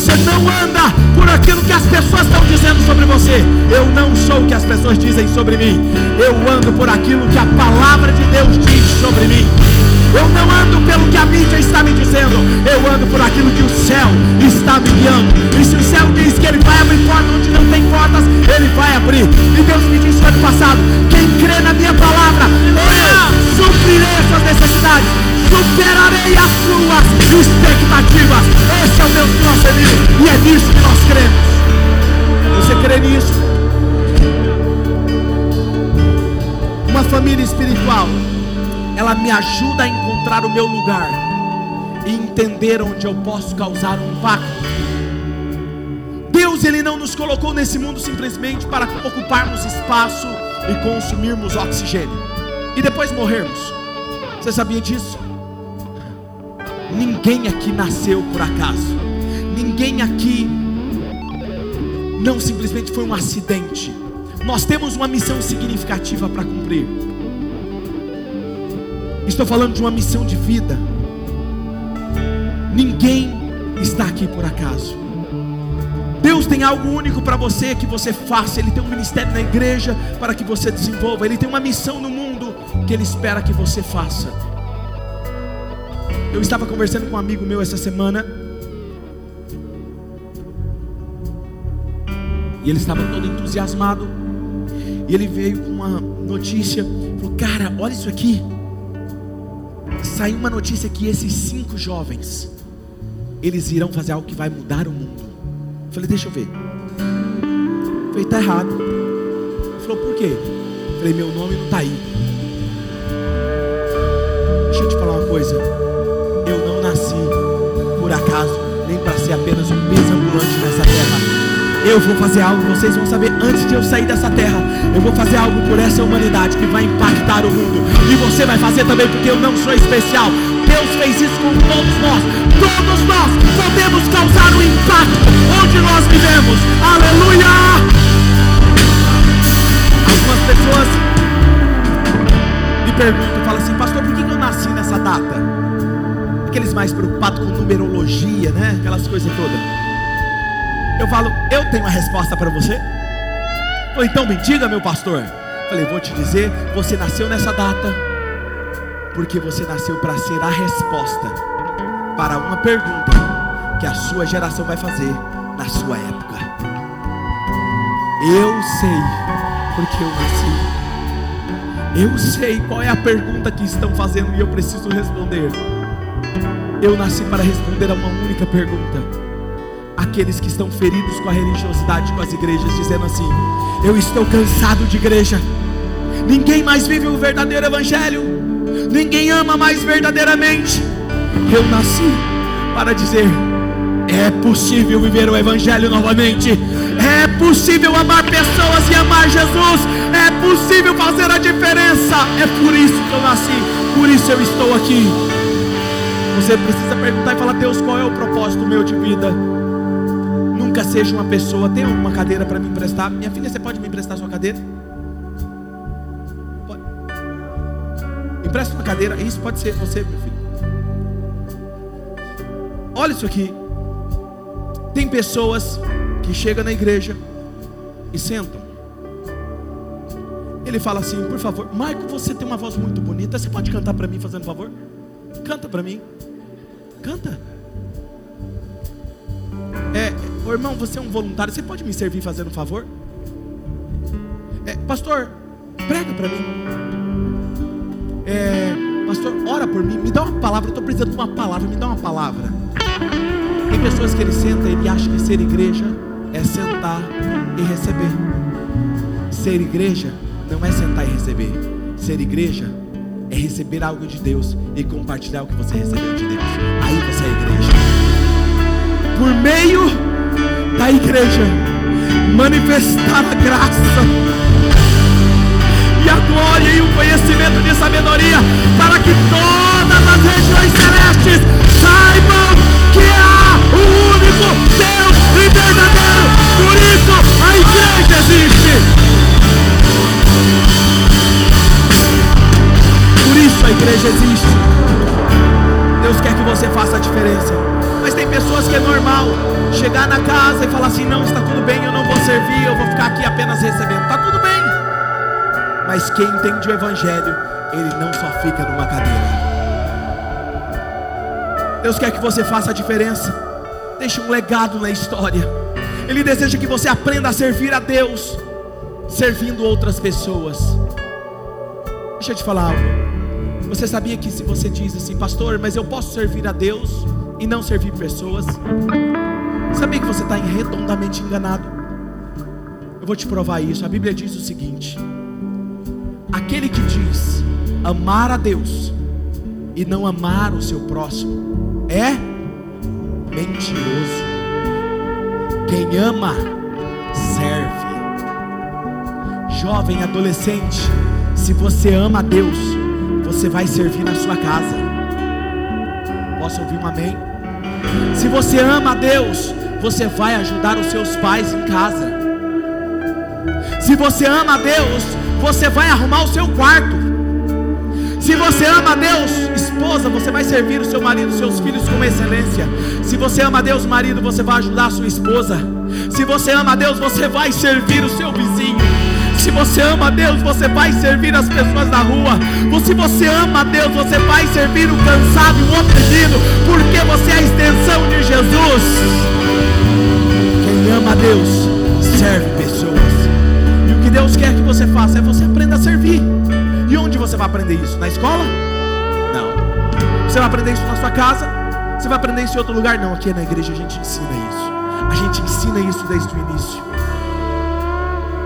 Você não anda por aquilo que as pessoas estão dizendo sobre você. Eu não sou o que as pessoas dizem sobre mim. Eu ando por aquilo que a palavra de Deus diz sobre mim. Eu não ando pelo que a mídia está me dizendo. Eu ando por aquilo que o céu está me guiando. E se o céu diz que ele vai abrir portas onde não tem portas, ele vai abrir. E Deus me disse no ano passado: quem crê na minha palavra, eu suprirei as suas necessidades superarei as suas expectativas. Esse é o meu procedimento e é nisso que nós cremos. Você crê nisso? Uma família espiritual, ela me ajuda a encontrar o meu lugar e entender onde eu posso causar um impacto. Deus ele não nos colocou nesse mundo simplesmente para ocuparmos espaço e consumirmos oxigênio e depois morrermos. Você sabia disso? Ninguém aqui nasceu por acaso. Ninguém aqui não simplesmente foi um acidente. Nós temos uma missão significativa para cumprir. Estou falando de uma missão de vida. Ninguém está aqui por acaso. Deus tem algo único para você que você faça. Ele tem um ministério na igreja para que você desenvolva. Ele tem uma missão no mundo que Ele espera que você faça. Eu estava conversando com um amigo meu essa semana. E ele estava todo entusiasmado. E ele veio com uma notícia. Falou, cara, olha isso aqui. Saiu uma notícia que esses cinco jovens, eles irão fazer algo que vai mudar o mundo. Eu falei, deixa eu ver. Eu falei, tá errado. Ele falou, por quê? Eu falei, meu nome não está aí. Deixa eu te falar uma coisa Eu vou fazer algo, vocês vão saber antes de eu sair dessa terra. Eu vou fazer algo por essa humanidade que vai impactar o mundo. E você vai fazer também, porque eu não sou especial. Deus fez isso com todos nós. Todos nós podemos causar um impacto onde nós vivemos. Aleluia! Algumas pessoas me perguntam, falam assim, pastor, por que eu nasci nessa data? aqueles mais preocupados com numerologia, né? Aquelas coisas todas. Eu falo, eu tenho uma resposta para você. Ou então me diga, meu pastor. Falei, vou te dizer, você nasceu nessa data, porque você nasceu para ser a resposta para uma pergunta que a sua geração vai fazer na sua época. Eu sei, porque eu nasci. Eu sei qual é a pergunta que estão fazendo e eu preciso responder. Eu nasci para responder a uma única pergunta. Aqueles que estão feridos com a religiosidade, com as igrejas, dizendo assim: Eu estou cansado de igreja. Ninguém mais vive o verdadeiro evangelho. Ninguém ama mais verdadeiramente. Eu nasci para dizer: é possível viver o Evangelho novamente. É possível amar pessoas e amar Jesus. É possível fazer a diferença. É por isso que eu nasci. Por isso eu estou aqui. Você precisa perguntar e falar: Deus, qual é o propósito meu de vida? Nunca seja uma pessoa. Tem alguma cadeira para me emprestar? Minha filha, você pode me emprestar sua cadeira? Pode. Empresta uma cadeira. Isso pode ser você, meu filho. Olha isso aqui. Tem pessoas que chegam na igreja e sentam. Ele fala assim: Por favor, Marco, você tem uma voz muito bonita. Você pode cantar para mim, fazendo favor? Canta para mim. Canta. É, ô irmão, você é um voluntário. Você pode me servir fazendo um favor? É, pastor, prega para mim. É, pastor, ora por mim. Me dá uma palavra. Eu estou precisando de uma palavra. Me dá uma palavra. Tem pessoas que ele senta e ele acha que ser igreja é sentar e receber. Ser igreja não é sentar e receber. Ser igreja é receber algo de Deus e compartilhar o que você recebeu de Deus. Aí você é igreja. Por meio da igreja, manifestar a graça e a glória e o conhecimento de sabedoria, para que todas as regiões celestes saibam que há o único Deus e verdadeiro. Por isso a igreja existe. Por isso a igreja existe. Deus quer que você faça a diferença. Pessoas que é normal chegar na casa e falar assim: não, está tudo bem, eu não vou servir, eu vou ficar aqui apenas recebendo. Está tudo bem. Mas quem entende o Evangelho, ele não só fica numa cadeira. Deus quer que você faça a diferença. Deixe um legado na história. Ele deseja que você aprenda a servir a Deus, servindo outras pessoas. Deixa eu te falar algo. Você sabia que se você diz assim, pastor, mas eu posso servir a Deus e não servir pessoas? Sabia que você está redondamente enganado? Eu vou te provar isso. A Bíblia diz o seguinte: aquele que diz amar a Deus e não amar o seu próximo, é mentiroso. Quem ama, serve. Jovem, adolescente, se você ama a Deus, você vai servir na sua casa. Posso ouvir um amém? Se você ama a Deus, você vai ajudar os seus pais em casa. Se você ama a Deus, você vai arrumar o seu quarto. Se você ama a Deus, esposa, você vai servir o seu marido, seus filhos com excelência. Se você ama a Deus, marido, você vai ajudar a sua esposa. Se você ama a Deus, você vai servir o seu vizinho. Se você ama a Deus, você vai servir as pessoas da rua. Se você ama a Deus, você vai servir o cansado e o oprimido, porque você é a extensão de Jesus. Quem ama a Deus, serve pessoas. E o que Deus quer que você faça é você aprenda a servir. E onde você vai aprender isso? Na escola? Não. Você vai aprender isso na sua casa? Você vai aprender isso em outro lugar? Não, aqui na igreja a gente ensina isso. A gente ensina isso desde o início.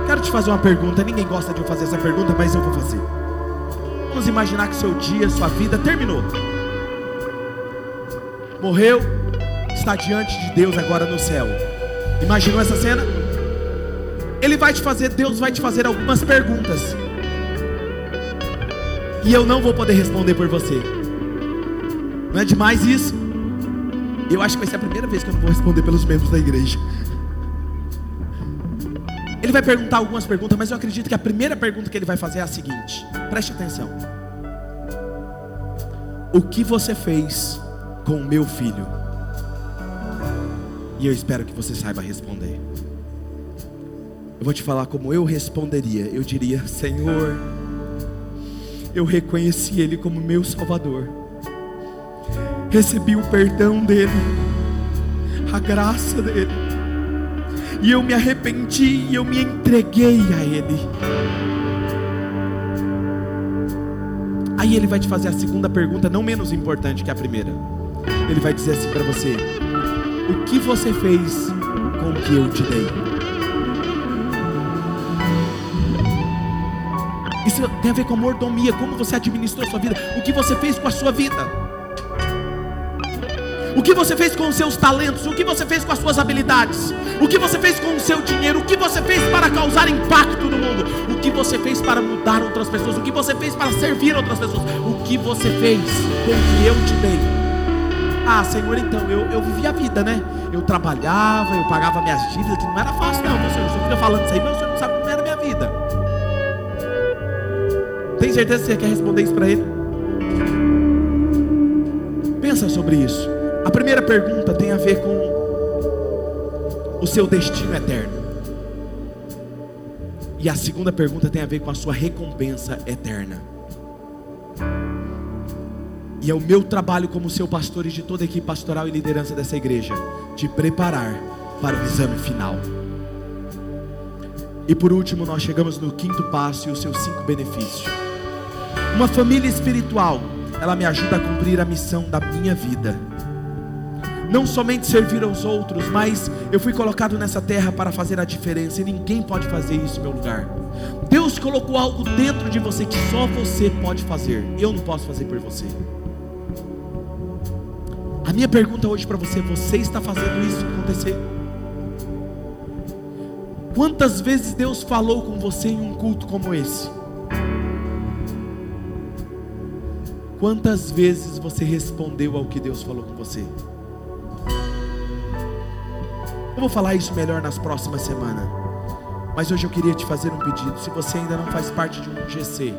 Quero te fazer uma pergunta. Ninguém gosta de eu fazer essa pergunta, mas eu vou fazer. Vamos imaginar que seu dia, sua vida terminou. Morreu, está diante de Deus agora no céu. Imaginou essa cena? Ele vai te fazer, Deus vai te fazer algumas perguntas e eu não vou poder responder por você. Não é demais isso? Eu acho que vai ser a primeira vez que eu não vou responder pelos membros da igreja. Ele vai perguntar algumas perguntas, mas eu acredito que a primeira pergunta que ele vai fazer é a seguinte: preste atenção. O que você fez com o meu filho? E eu espero que você saiba responder. Eu vou te falar como eu responderia. Eu diria: Senhor, eu reconheci Ele como meu Salvador, recebi o perdão dEle, a graça dEle, e eu me arrependi e eu me entreguei a Ele. Aí ele vai te fazer a segunda pergunta, não menos importante que a primeira. Ele vai dizer assim para você: O que você fez com o que eu te dei? Isso tem a ver com mordomia, como você administrou a sua vida, o que você fez com a sua vida. O que você fez com os seus talentos? O que você fez com as suas habilidades? O que você fez com o seu dinheiro? O que você fez para causar impacto no mundo? O que você fez para mudar outras pessoas? O que você fez para servir outras pessoas? O que você fez com o que eu te dei? Ah, Senhor, então eu, eu vivia a vida, né? Eu trabalhava, eu pagava minhas dívidas, que não era fácil, não. Meu Senhor, o Senhor fica falando isso aí, mas o Senhor não sabe como era a minha vida. Tem certeza que você quer responder isso para Ele? Pensa sobre isso. A primeira pergunta tem a ver com o seu destino eterno. E a segunda pergunta tem a ver com a sua recompensa eterna. E é o meu trabalho como seu pastor e de toda a equipe pastoral e liderança dessa igreja te preparar para o exame final. E por último, nós chegamos no quinto passo e os seus cinco benefícios. Uma família espiritual, ela me ajuda a cumprir a missão da minha vida não somente servir aos outros, mas eu fui colocado nessa terra para fazer a diferença e ninguém pode fazer isso no meu lugar. Deus colocou algo dentro de você que só você pode fazer, eu não posso fazer por você. A minha pergunta hoje para você: você está fazendo isso acontecer? Quantas vezes Deus falou com você em um culto como esse? Quantas vezes você respondeu ao que Deus falou com você? Eu vou falar isso melhor nas próximas semanas. Mas hoje eu queria te fazer um pedido. Se você ainda não faz parte de um GC,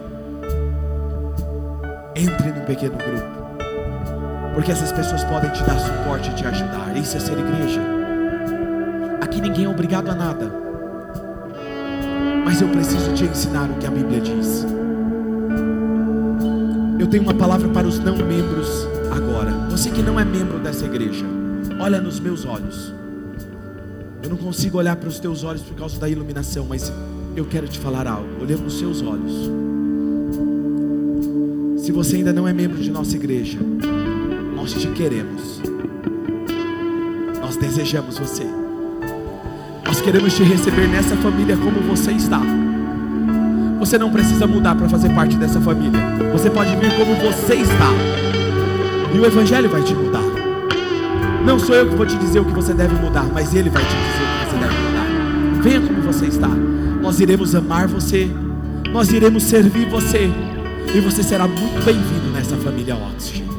entre num pequeno grupo. Porque essas pessoas podem te dar suporte e te ajudar. Isso é ser igreja. Aqui ninguém é obrigado a nada. Mas eu preciso te ensinar o que a Bíblia diz. Eu tenho uma palavra para os não membros agora. Você que não é membro dessa igreja, olha nos meus olhos. Eu não consigo olhar para os teus olhos por causa da iluminação, mas eu quero te falar algo, olhando nos seus olhos. Se você ainda não é membro de nossa igreja, nós te queremos. Nós desejamos você. Nós queremos te receber nessa família como você está. Você não precisa mudar para fazer parte dessa família. Você pode vir como você está. E o Evangelho vai te mudar. Não sou eu que vou te dizer o que você deve mudar, mas Ele vai te dizer o que você deve mudar. Venha como você está. Nós iremos amar você, nós iremos servir você, e você será muito bem-vindo nessa família Oxygen.